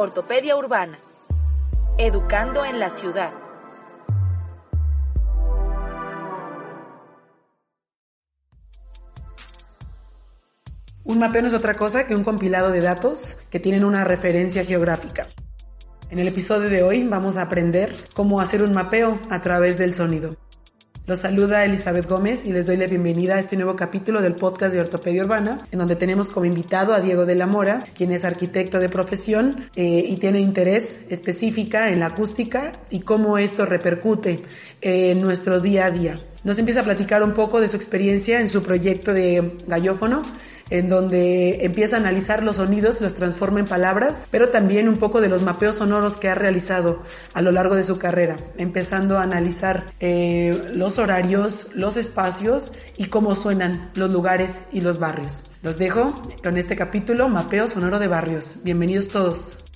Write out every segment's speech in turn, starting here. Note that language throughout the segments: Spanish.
Ortopedia Urbana. Educando en la ciudad. Un mapeo no es otra cosa que un compilado de datos que tienen una referencia geográfica. En el episodio de hoy vamos a aprender cómo hacer un mapeo a través del sonido. Los saluda Elizabeth Gómez y les doy la bienvenida a este nuevo capítulo del podcast de Ortopedia Urbana, en donde tenemos como invitado a Diego de la Mora, quien es arquitecto de profesión eh, y tiene interés específica en la acústica y cómo esto repercute en nuestro día a día. Nos empieza a platicar un poco de su experiencia en su proyecto de gallófono en donde empieza a analizar los sonidos, los transforma en palabras, pero también un poco de los mapeos sonoros que ha realizado a lo largo de su carrera, empezando a analizar eh, los horarios, los espacios y cómo suenan los lugares y los barrios. Los dejo con este capítulo, Mapeo Sonoro de Barrios. Bienvenidos todos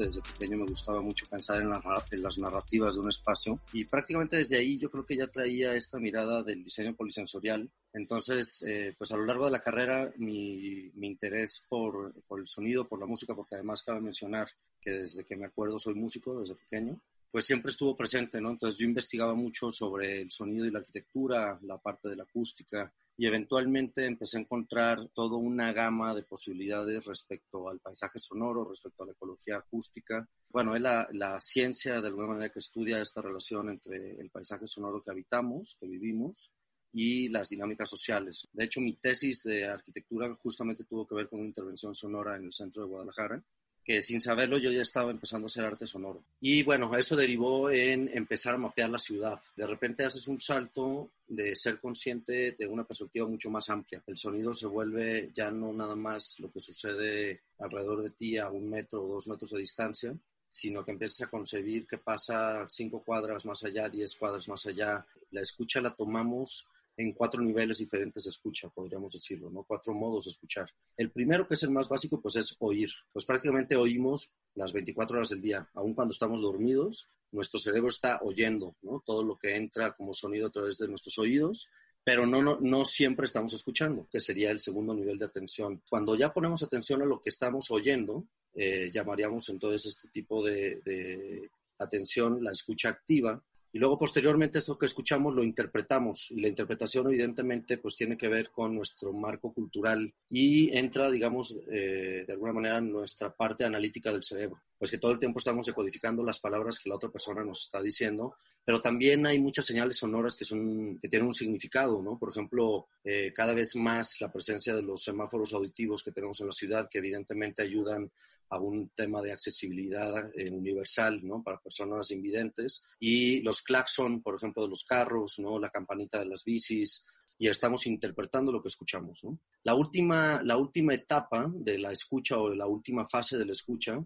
desde pequeño me gustaba mucho pensar en, las narrativas de un espacio y prácticamente desde ahí yo creo que ya traía esta mirada del diseño polisensorial. Entonces, eh, pues a lo largo de la carrera, mi, interés por, el sonido, por la música, porque además cabe mencionar que desde que me acuerdo soy músico, desde pequeño, pues siempre estuvo presente, ¿no? Entonces yo investigaba mucho sobre el sonido y la arquitectura, la parte de la acústica, y eventualmente empecé a encontrar toda una gama de posibilidades respecto al paisaje sonoro, respecto a la ecología acústica. Bueno, es la, la ciencia de alguna manera que estudia esta relación entre el paisaje sonoro que habitamos, que vivimos, y las dinámicas sociales. De hecho, mi tesis de arquitectura justamente tuvo que ver con una intervención sonora en el centro de Guadalajara, que sin saberlo yo ya estaba empezando a hacer arte sonoro. Y bueno, eso derivó en empezar a mapear la ciudad. De repente haces un salto de ser consciente de una perspectiva mucho más amplia. El sonido se vuelve ya no nada más lo que sucede alrededor de ti a un metro o dos metros de distancia, sino que empiezas a concebir qué pasa cinco cuadras más allá, diez cuadras más allá. La escucha la tomamos en cuatro niveles diferentes de escucha, podríamos decirlo, ¿no? Cuatro modos de escuchar. El primero, que es el más básico, pues es oír. Pues prácticamente oímos las 24 horas del día, aun cuando estamos dormidos, nuestro cerebro está oyendo, ¿no? Todo lo que entra como sonido a través de nuestros oídos, pero no, no, no siempre estamos escuchando, que sería el segundo nivel de atención. Cuando ya ponemos atención a lo que estamos oyendo, eh, llamaríamos entonces este tipo de, de atención la escucha activa, y luego posteriormente esto que escuchamos lo interpretamos. Y la interpretación evidentemente pues tiene que ver con nuestro marco cultural y entra digamos eh, de alguna manera nuestra parte analítica del cerebro. Pues que todo el tiempo estamos decodificando las palabras que la otra persona nos está diciendo pero también hay muchas señales sonoras que son que tienen un significado no por ejemplo eh, cada vez más la presencia de los semáforos auditivos que tenemos en la ciudad que evidentemente ayudan a un tema de accesibilidad eh, universal ¿no? para personas invidentes y los claxon, por ejemplo, de los carros, ¿no? la campanita de las bicis, y estamos interpretando lo que escuchamos. La, última, la última etapa de la escucha o la última fase de la escucha,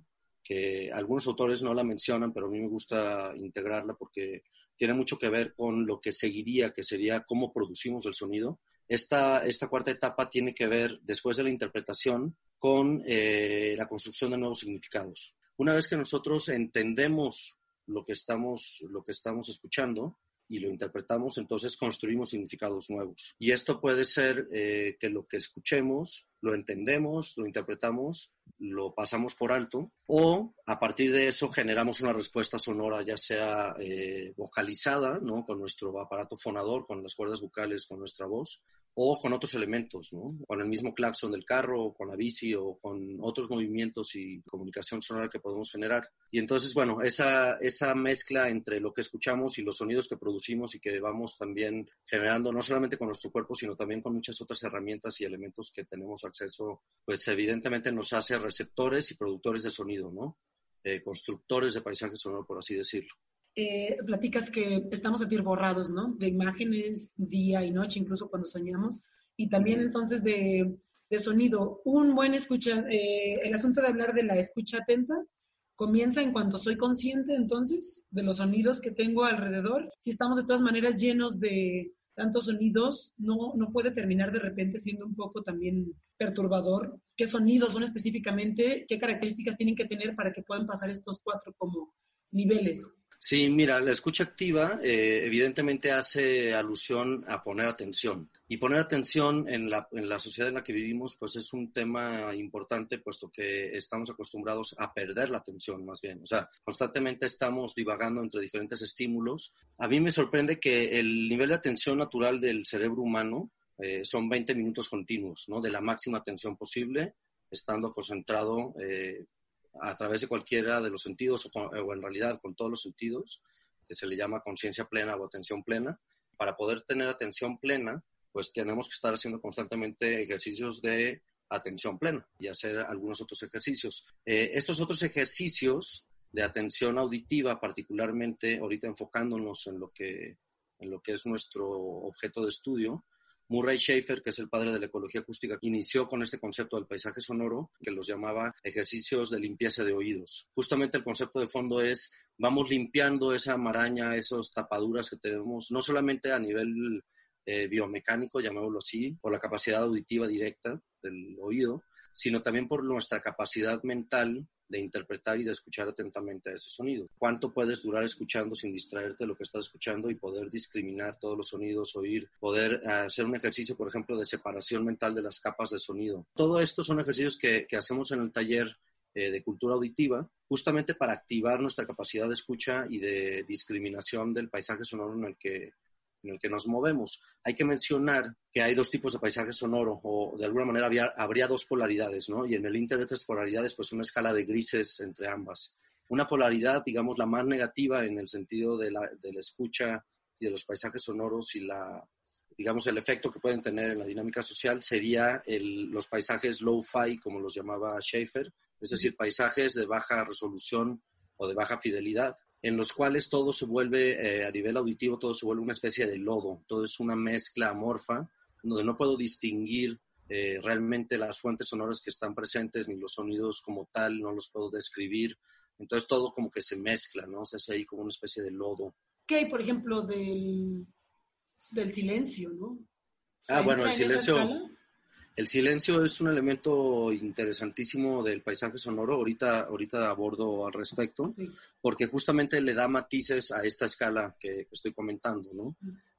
que algunos autores no la mencionan, pero a mí me gusta integrarla porque tiene mucho que ver con lo que seguiría, que sería cómo producimos el sonido. Esta, esta cuarta etapa tiene que ver, después de la interpretación, con eh, la construcción de nuevos significados. Una vez que nosotros entendemos lo que estamos, lo que estamos escuchando, y lo interpretamos, entonces construimos significados nuevos. Y esto puede ser eh, que lo que escuchemos lo entendemos, lo interpretamos, lo pasamos por alto, o a partir de eso generamos una respuesta sonora, ya sea eh, vocalizada, ¿no? con nuestro aparato fonador, con las cuerdas vocales, con nuestra voz, o con otros elementos, ¿no? con el mismo claxon del carro, con la bici o con otros movimientos y comunicación sonora que podemos generar. Y entonces, bueno, esa, esa mezcla entre lo que escuchamos y los sonidos que producimos y que vamos también generando, no solamente con nuestro cuerpo, sino también con muchas otras herramientas y elementos que tenemos acceso, pues evidentemente nos hace receptores y productores de sonido, ¿no? Eh, constructores de paisaje sonoro, por así decirlo. Eh, platicas que estamos a borrados, ¿no? De imágenes día y noche, incluso cuando soñamos, y también entonces de, de sonido. Un buen escucha, eh, el asunto de hablar de la escucha atenta comienza en cuanto soy consciente entonces de los sonidos que tengo alrededor. Si estamos de todas maneras llenos de tantos sonidos, no, no puede terminar de repente siendo un poco también perturbador. ¿Qué sonidos son específicamente? ¿Qué características tienen que tener para que puedan pasar estos cuatro como niveles? Sí, mira, la escucha activa eh, evidentemente hace alusión a poner atención. Y poner atención en la, en la sociedad en la que vivimos, pues es un tema importante, puesto que estamos acostumbrados a perder la atención, más bien. O sea, constantemente estamos divagando entre diferentes estímulos. A mí me sorprende que el nivel de atención natural del cerebro humano eh, son 20 minutos continuos, ¿no? De la máxima atención posible, estando concentrado eh, a través de cualquiera de los sentidos o, en realidad con todos los sentidos, que se le llama conciencia plena o atención plena. Para poder tener atención plena, pues tenemos que estar haciendo constantemente ejercicios de atención plena y hacer algunos otros ejercicios. Eh, estos otros ejercicios de atención auditiva, particularmente ahorita enfocándonos en lo que, en lo que es nuestro objeto de estudio, Murray Schaefer, que es el padre de la ecología acústica, inició con este concepto del paisaje sonoro, que los llamaba ejercicios de limpieza de oídos. Justamente el concepto de fondo es, vamos limpiando esa maraña, esas tapaduras que tenemos, no solamente a nivel eh, biomecánico, llamémoslo así, por la capacidad auditiva directa del oído, sino también por nuestra capacidad mental de interpretar y de escuchar atentamente a ese sonido. ¿Cuánto puedes durar escuchando sin distraerte de lo que estás escuchando y poder discriminar todos los sonidos, oír, poder eh, hacer un ejercicio, por ejemplo, de separación mental de las capas de sonido? Todo esto son ejercicios que, que hacemos en el taller eh, de cultura auditiva, justamente para activar nuestra capacidad de escucha y de discriminación del paisaje sonoro en el que en el que nos movemos. Hay que mencionar que hay dos tipos de paisaje sonoro, o de alguna manera había, habría dos polaridades, ¿no? Y en el Internet de polaridades, pues una escala de grises entre ambas. Una polaridad, digamos, la más negativa en el sentido de la, de la escucha y de los paisajes sonoros y la, digamos, el efecto que pueden tener en la dinámica social sería el, los paisajes low-fi, como los llamaba Schaefer, es decir, paisajes de baja resolución o de baja fidelidad, en los cuales todo se vuelve, eh, a nivel auditivo, todo se vuelve una especie de lodo, todo es una mezcla amorfa, donde no puedo distinguir eh, realmente las fuentes sonoras que están presentes, ni los sonidos como tal, no los puedo describir. Entonces todo como que se mezcla, ¿no? Se hace ahí como una especie de lodo. ¿Qué hay, por ejemplo, del, del silencio, no? Ah, bueno, el silencio. El silencio es un elemento interesantísimo del paisaje sonoro. Ahorita, ahorita abordo al respecto, porque justamente le da matices a esta escala que, estoy comentando, ¿no?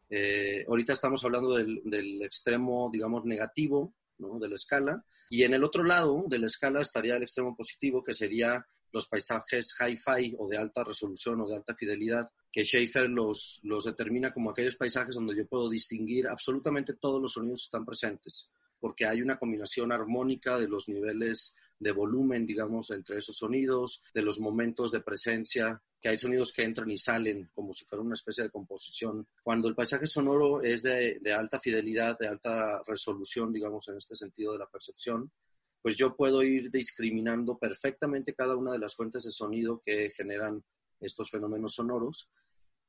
Eh, ahorita estamos hablando del, del, extremo, digamos, negativo, ¿no? De la escala. Y en el otro lado de la escala estaría el extremo positivo, que sería los paisajes hi-fi o de alta resolución o de alta fidelidad, que Schaefer los, los determina como aquellos paisajes donde yo puedo distinguir absolutamente todos los sonidos que están presentes porque hay una combinación armónica de los niveles de volumen, digamos, entre esos sonidos, de los momentos de presencia, que hay sonidos que entran y salen como si fuera una especie de composición. Cuando el paisaje sonoro es de, alta fidelidad, de alta resolución, digamos, en este sentido de la percepción, pues yo puedo ir discriminando perfectamente cada una de las fuentes de sonido que generan estos fenómenos sonoros.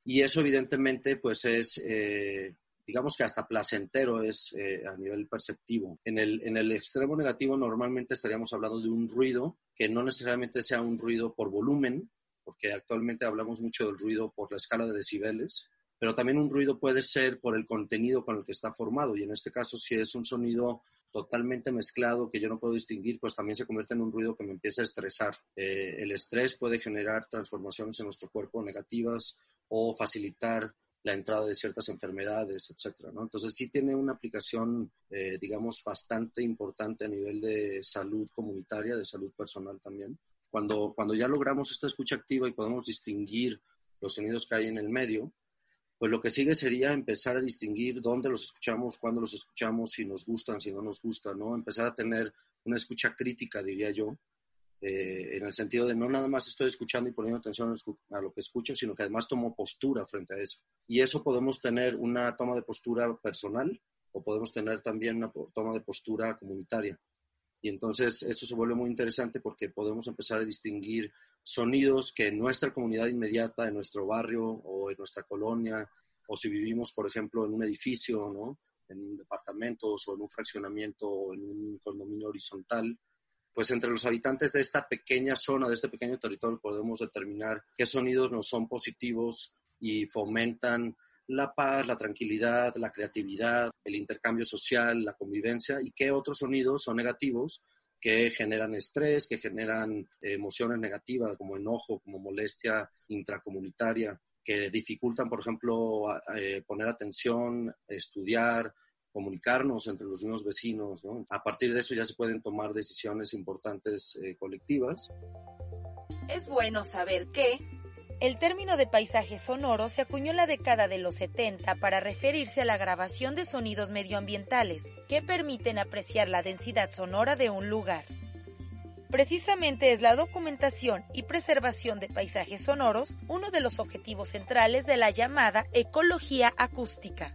Y eso evidentemente pues es eh, digamos que hasta placentero es eh, a nivel perceptivo. En el, en el extremo negativo normalmente estaríamos hablando de un ruido que no necesariamente sea un ruido por volumen, porque actualmente hablamos mucho del ruido por la escala de decibeles, pero también un ruido puede ser por el contenido con el que está formado y en este caso si es un sonido totalmente mezclado que yo no puedo distinguir, pues también se convierte en un ruido que me empieza a estresar. Eh, el estrés puede generar transformaciones en nuestro cuerpo negativas o facilitar la entrada de ciertas enfermedades, etcétera, ¿no? Entonces sí tiene una aplicación, eh, digamos, bastante importante a nivel de salud comunitaria, de salud personal también. Cuando, cuando ya logramos esta escucha activa y podemos distinguir los sonidos que hay en el medio, pues lo que sigue sería empezar a distinguir dónde los escuchamos, cuándo los escuchamos, si nos gustan, si no nos gustan, ¿no? Empezar a tener una escucha crítica, diría yo, eh, en el sentido de no nada más estoy escuchando y poniendo atención a lo que escucho, sino que además tomo postura frente a eso. Y eso podemos tener una toma de postura personal o podemos tener también una toma de postura comunitaria. Y entonces eso se vuelve muy interesante porque podemos empezar a distinguir sonidos que en nuestra comunidad inmediata, en nuestro barrio o en nuestra colonia, o si vivimos, por ejemplo, en un edificio, ¿no? en departamentos o en un fraccionamiento o en un condominio horizontal, pues entre los habitantes de esta pequeña zona, de este pequeño territorio, podemos determinar qué sonidos nos son positivos y fomentan la paz, la tranquilidad, la creatividad, el intercambio social, la convivencia y qué otros sonidos son negativos que generan estrés, que generan emociones negativas como enojo, como molestia intracomunitaria, que dificultan, por ejemplo, eh, poner atención, estudiar, comunicarnos entre los mismos vecinos. A partir de eso ya se pueden tomar decisiones importantes eh, colectivas. Es bueno saber que el término de paisaje sonoro se acuñó en la década de los 70 para referirse a la grabación de sonidos medioambientales que permiten apreciar la densidad sonora de un lugar. Precisamente es la documentación y preservación de paisajes sonoros uno de los objetivos centrales de la llamada ecología acústica.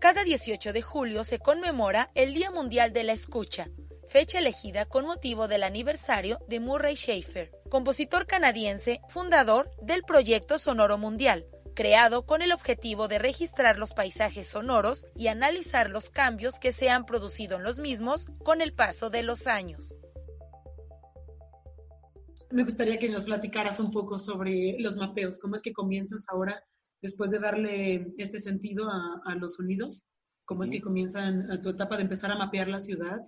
Cada 18 de julio se conmemora el Día Mundial de la Escucha, fecha elegida con motivo del aniversario de Murray Schafer, compositor canadiense, fundador del Proyecto Sonoro Mundial, creado con el objetivo de registrar los paisajes sonoros y analizar los cambios que se han producido en los mismos con el paso de los años. Me gustaría que nos platicaras un poco sobre los mapeos, cómo es que comienzas ahora, después de darle este sentido a, los sonidos, cómo es que comienzan tu etapa de empezar a mapear la ciudad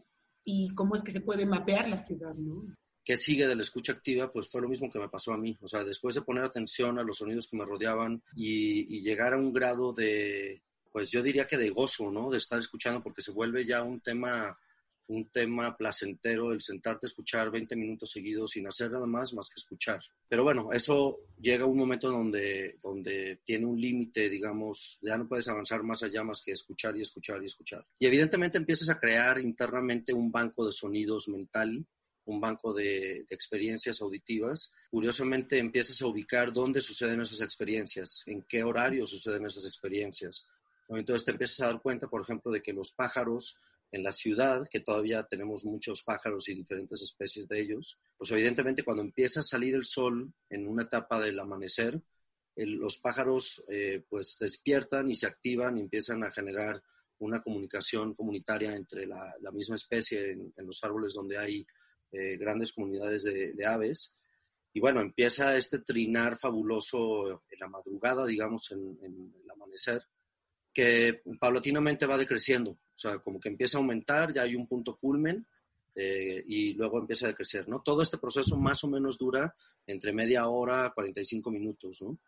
y cómo es que se puede mapear la ciudad, ¿no? ¿Qué sigue de la escucha activa? Pues fue lo mismo que me pasó a mí. O sea, después de poner atención a los sonidos que me rodeaban y, llegar a un grado de, pues yo diría que de gozo, ¿no? De estar escuchando, porque se vuelve ya un tema, un tema placentero el sentarte a escuchar 20 minutos seguidos sin hacer nada más más que escuchar. Pero bueno, eso llega a un momento donde, donde tiene un límite, digamos, ya no puedes avanzar más allá más que escuchar y escuchar y escuchar. Y evidentemente empiezas a crear internamente un banco de sonidos mental un banco de, experiencias auditivas, curiosamente empiezas a ubicar dónde suceden esas experiencias, en qué horario suceden esas experiencias. Entonces te empiezas a dar cuenta, por ejemplo, de que los pájaros en la ciudad, que todavía tenemos muchos pájaros y diferentes especies de ellos, pues evidentemente cuando empieza a salir el sol en una etapa del amanecer, los pájaros eh, pues despiertan y se activan y empiezan a generar una comunicación comunitaria entre la, misma especie en, los árboles donde hay eh, grandes comunidades de, aves. Y bueno, empieza este trinar fabuloso en la madrugada, digamos, en, el amanecer, que paulatinamente va decreciendo. O sea, como que empieza a aumentar, ya hay un punto culmen eh, y luego empieza a decrecer, ¿no? Todo este proceso más o menos dura entre media hora a 45 minutos, ¿no?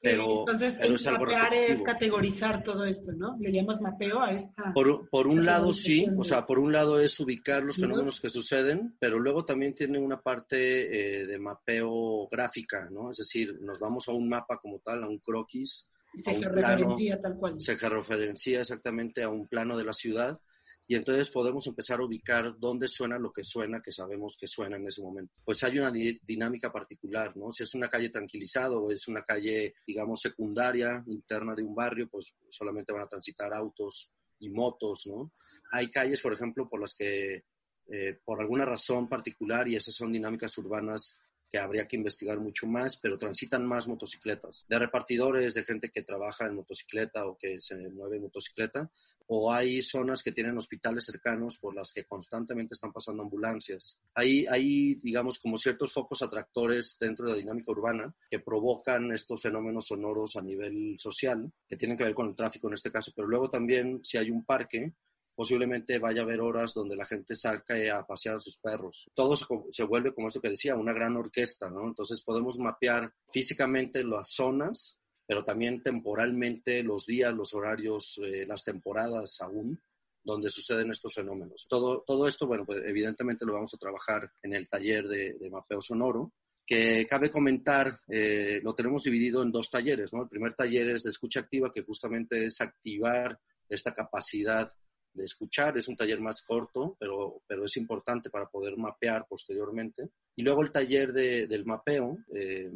Pero, Entonces, es algo mapear es categorizar todo esto, ¿no? Le llamas mapeo a esta. Por, por un lado, sí, o sea, por un lado es ubicar los fenómenos que suceden, pero luego también tiene una parte eh, de mapeo gráfica, ¿no? Es decir, nos vamos a un mapa como tal, a un croquis. Se referencia tal cual. Se referencia exactamente a un plano de la ciudad y entonces podemos empezar a ubicar dónde suena lo que suena, que sabemos que suena en ese momento. Pues hay una dinámica particular, ¿no? Si es una calle tranquilizada o es una calle, digamos, secundaria, interna de un barrio, pues solamente van a transitar autos y motos, ¿no? Hay calles, por ejemplo, por las que, eh, por alguna razón particular, y esas son dinámicas urbanas que habría que investigar mucho más, pero transitan más motocicletas, de repartidores, de gente que trabaja en motocicleta o que se mueve en motocicleta, o hay zonas que tienen hospitales cercanos por las que constantemente están pasando ambulancias. Hay, hay, digamos, como ciertos focos atractores dentro de la dinámica urbana que provocan estos fenómenos sonoros a nivel social, que tienen que ver con el tráfico en este caso, pero luego también si hay un parque, posiblemente vaya a haber horas donde la gente salga a pasear a sus perros. Todo se, vuelve, como esto que decía, una gran orquesta, ¿no? Entonces podemos mapear físicamente las zonas, pero también temporalmente los días, los horarios, eh, las temporadas aún donde suceden estos fenómenos. Todo, todo esto, bueno, pues evidentemente lo vamos a trabajar en el taller de, mapeo sonoro, que cabe comentar, eh, lo tenemos dividido en dos talleres, ¿no? El primer taller es de escucha activa, que justamente es activar esta capacidad de escuchar. Es un taller más corto, pero, pero es importante para poder mapear posteriormente. Y luego el taller de, del mapeo, eh,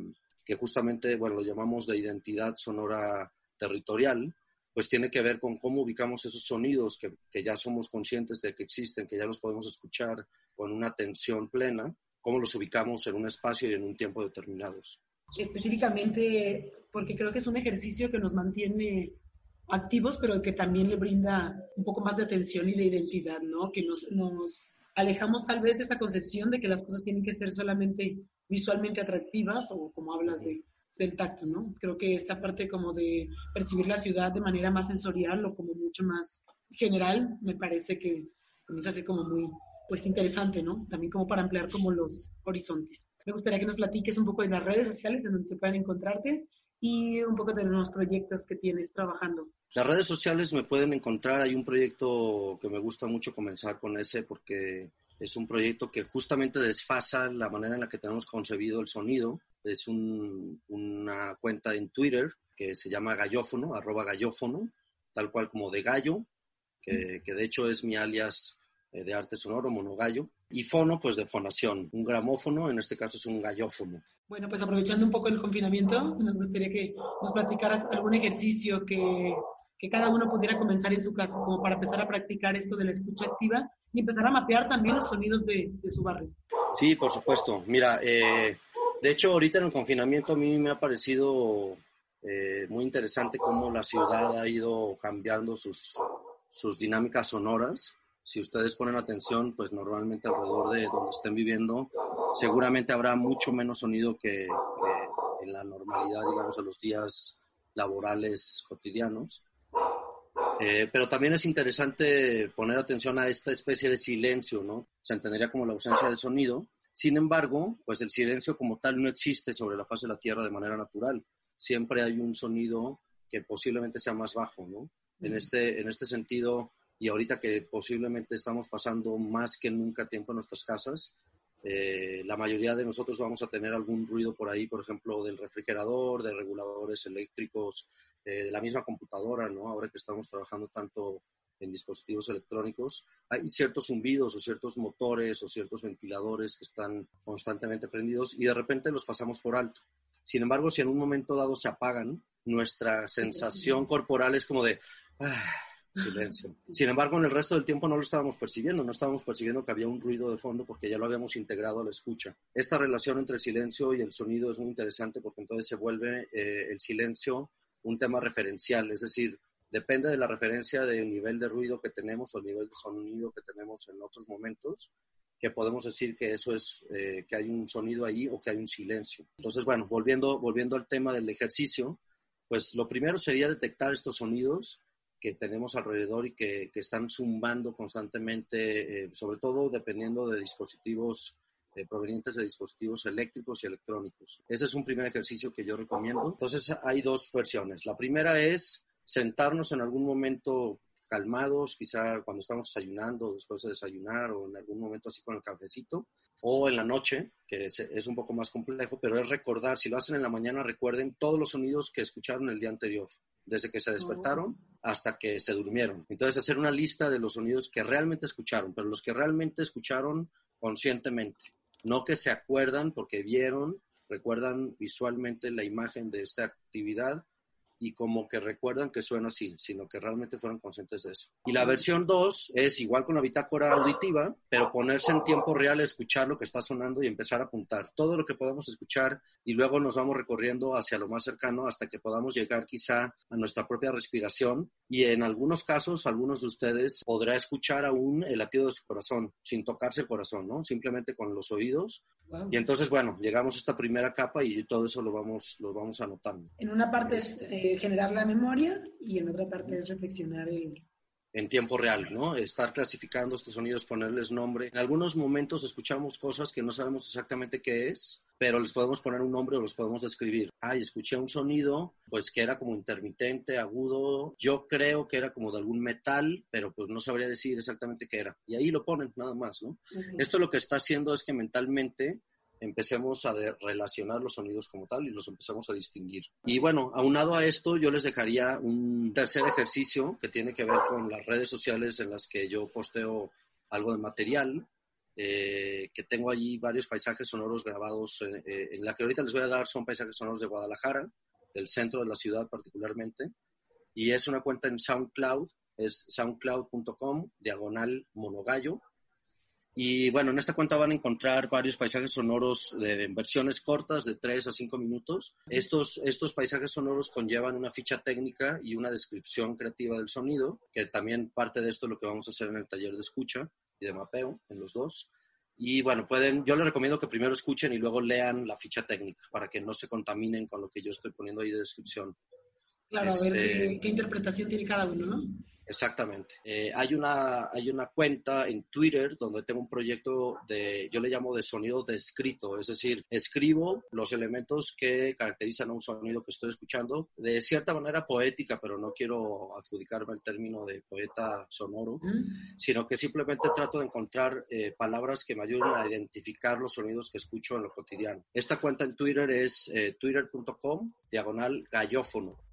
que justamente, bueno, lo llamamos de identidad sonora territorial, pues tiene que ver con cómo ubicamos esos sonidos que, que, ya somos conscientes de que existen, que ya los podemos escuchar con una atención plena, cómo los ubicamos en un espacio y en un tiempo determinados. Específicamente, porque creo que es un ejercicio que nos mantiene activos, pero que también le brinda un poco más de atención y de identidad, ¿no? Que nos, nos alejamos tal vez de esa concepción de que las cosas tienen que ser solamente visualmente atractivas o como hablas de, del tacto, ¿no? Creo que esta parte como de percibir la ciudad de manera más sensorial o como mucho más general, me parece que comienza a ser como muy pues interesante, ¿no? También como para ampliar como los horizontes. Me gustaría que nos platiques un poco de las redes sociales en donde se pueden encontrarte y un poco de los proyectos que tienes trabajando. Las redes sociales me pueden encontrar, hay un proyecto que me gusta mucho comenzar con ese porque es un proyecto que justamente desfasa la manera en la que tenemos concebido el sonido. Es una cuenta en Twitter que se llama Gallófono, arroba Gallófono, tal cual como de gallo, que, que de hecho es mi alias de arte sonoro, monogallo, y fono, pues de fonación, un gramófono, en este caso es un gallófono. Bueno, pues aprovechando un poco el confinamiento, nos gustaría que nos platicaras algún ejercicio que, que cada uno pudiera comenzar en su casa, como para empezar a practicar esto de la escucha activa y empezar a mapear también los sonidos de, de su barrio. Sí, por supuesto. Mira, eh, de hecho, ahorita en el confinamiento a mí me ha parecido eh, muy interesante cómo la ciudad ha ido cambiando sus, sus dinámicas sonoras si ustedes ponen atención, pues normalmente alrededor de donde estén viviendo, seguramente habrá mucho menos sonido que, en la normalidad, digamos, de los días laborales cotidianos. Eh, pero también es interesante poner atención a esta especie de silencio, ¿no? Se entendería como la ausencia de sonido. Sin embargo, pues el silencio como tal no existe sobre la faz de la Tierra de manera natural. Siempre hay un sonido que posiblemente sea más bajo, ¿no? En este, en este sentido, y ahorita que posiblemente estamos pasando más que nunca tiempo en nuestras casas, eh, la mayoría de nosotros vamos a tener algún ruido por ahí, por ejemplo, del refrigerador, de reguladores eléctricos, eh, de la misma computadora, ¿no? Ahora que estamos trabajando tanto en dispositivos electrónicos, hay ciertos zumbidos o ciertos motores o ciertos ventiladores que están constantemente prendidos y de repente los pasamos por alto. Sin embargo, si en un momento dado se apagan, nuestra sensación corporal es como de... Ah, Silencio. Sin embargo, en el resto del tiempo no lo estábamos percibiendo, no estábamos percibiendo que había un ruido de fondo porque ya lo habíamos integrado a la escucha. Esta relación entre el silencio y el sonido es muy interesante porque entonces se vuelve eh, el silencio un tema referencial, es decir, depende de la referencia del nivel de ruido que tenemos o el nivel de sonido que tenemos en otros momentos, que podemos decir que eso es, eh, que hay un sonido ahí o que hay un silencio. Entonces, bueno, volviendo, volviendo al tema del ejercicio, pues lo primero sería detectar estos sonidos que tenemos alrededor y que, que están zumbando constantemente, eh, sobre todo dependiendo de dispositivos eh, provenientes de dispositivos eléctricos y electrónicos. Ese es un primer ejercicio que yo recomiendo. Entonces hay dos versiones. La primera es sentarnos en algún momento calmados, quizá cuando estamos desayunando, después de desayunar o en algún momento así con el cafecito, o en la noche, que es, es, un poco más complejo, pero es recordar, si lo hacen en la mañana, recuerden todos los sonidos que escucharon el día anterior desde que se despertaron hasta que se durmieron. Entonces, hacer una lista de los sonidos que realmente escucharon, pero los que realmente escucharon conscientemente, no que se acuerdan porque vieron, recuerdan visualmente la imagen de esta actividad y como que recuerdan que suena así, sino que realmente fueron conscientes de eso. Y la versión 2 es igual con la bitácora auditiva, pero ponerse en tiempo real, escuchar lo que está sonando y empezar a apuntar todo lo que podamos escuchar y luego nos vamos recorriendo hacia lo más cercano hasta que podamos llegar quizá a nuestra propia respiración y en algunos casos, algunos de ustedes podrá escuchar aún el latido de su corazón sin tocarse el corazón, ¿no? Simplemente con los oídos y entonces, bueno, llegamos a esta primera capa y todo eso lo vamos, lo vamos anotando. En una parte es este. Eh, generar la memoria y en otra parte es reflexionar En tiempo real, ¿no? Estar clasificando estos sonidos, ponerles nombre. En algunos momentos escuchamos cosas que no sabemos exactamente qué es, pero les podemos poner un nombre o los podemos describir. Ay, escuché un sonido, pues que era como intermitente, agudo. Yo creo que era como de algún metal, pero pues no sabría decir exactamente qué era. Y ahí lo ponen, nada más, ¿no? Esto lo que está haciendo es que mentalmente empecemos a relacionar los sonidos como tal y los empezamos a distinguir. Y bueno, aunado a esto, yo les dejaría un tercer ejercicio que tiene que ver con las redes sociales en las que yo posteo algo de material, eh, que tengo allí varios paisajes sonoros grabados, eh, en la que ahorita les voy a dar son paisajes sonoros de Guadalajara, del centro de la ciudad particularmente, y es una cuenta en SoundCloud, es soundcloud.com, diagonal monogallo, y bueno, en esta cuenta van a encontrar varios paisajes sonoros de, versiones cortas de 3 a 5 minutos. Estos, estos paisajes sonoros conllevan una ficha técnica y una descripción creativa del sonido, que también parte de esto es lo que vamos a hacer en el taller de escucha y de mapeo, en los dos. Y bueno, pueden, yo les recomiendo que primero escuchen y luego lean la ficha técnica para que no se contaminen con lo que yo estoy poniendo ahí de descripción. Claro, a ver este, qué, qué interpretación tiene cada uno, ¿no? Exactamente. Eh, hay, una, hay una cuenta en Twitter donde tengo un proyecto de, yo le llamo de sonido de escrito, es decir, escribo los elementos que caracterizan a un sonido que estoy escuchando de cierta manera poética, pero no quiero adjudicarme el término de poeta sonoro, mm. sino que simplemente trato de encontrar eh, palabras que me ayuden a identificar los sonidos que escucho en lo cotidiano. Esta cuenta en Twitter es eh, twitter.com diagonal gallófono.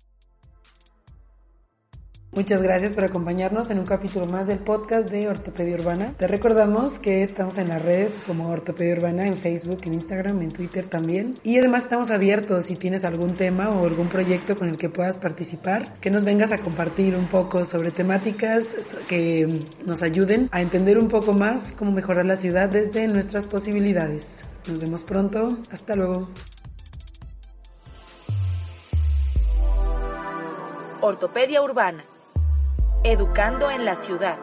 Muchas gracias por acompañarnos en un capítulo más del podcast de Ortopedia Urbana. Te recordamos que estamos en las redes como Ortopedia Urbana en Facebook, en Instagram, en Twitter también. Y además estamos abiertos si tienes algún tema o algún proyecto con el que puedas participar, que nos vengas a compartir un poco sobre temáticas que nos ayuden a entender un poco más cómo mejorar la ciudad desde nuestras posibilidades. Nos vemos pronto. Hasta luego. Ortopedia Urbana Educando en la ciudad.